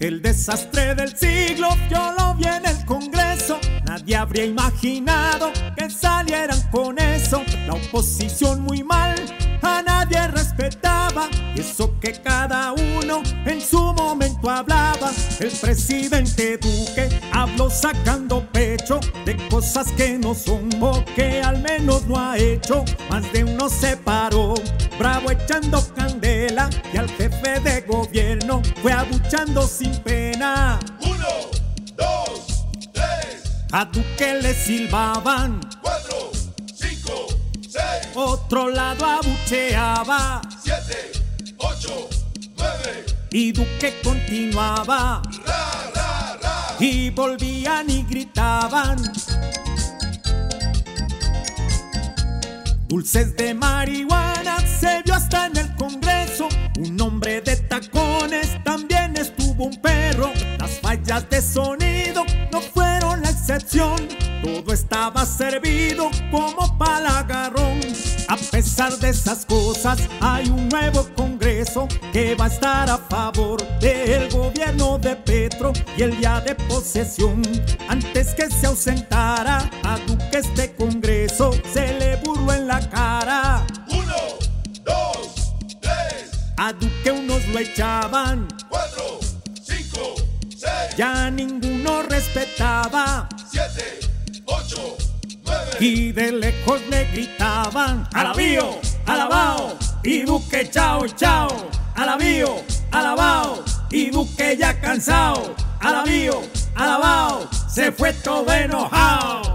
El desastre del siglo yo lo vi en el Congreso. Nadie habría imaginado que salieran con eso. La oposición muy mal, a nadie respetaba. Y eso que cada uno El presidente Duque habló sacando pecho de cosas que no son o que al menos no ha hecho. Más de uno se paró, bravo echando candela. Y al jefe de gobierno fue abuchando sin pena. Uno, dos, tres, A Duque le silbaban, cuatro, cinco, seis, otro lado abucheaba. siete, ocho, nueve, Y Duque continuaba. y volvían y gritaban. Dulces de marihuana se vio hasta en el Congreso. Un hombre de tacones también estuvo un perro. Las fallas de sonido no fueron la excepción. Todo estaba servido como palagarrón. A pesar de esas cosas, hay un nuevo Congreso que va a estar a favor del gobierno de Petro y el día de posesión. Antes que se ausentara a Duque este Congreso, se le burló en la cara. Uno, dos, tres, A Duque unos lo echaban, cuatro, cinco, seis, ya ninguno respetaba. siete. Y de lejos le gritaban Alabío, alabao Y Duque chao, chao Alabío, alabao Y Duque ya cansado Alabío, alabao Se fue todo enojado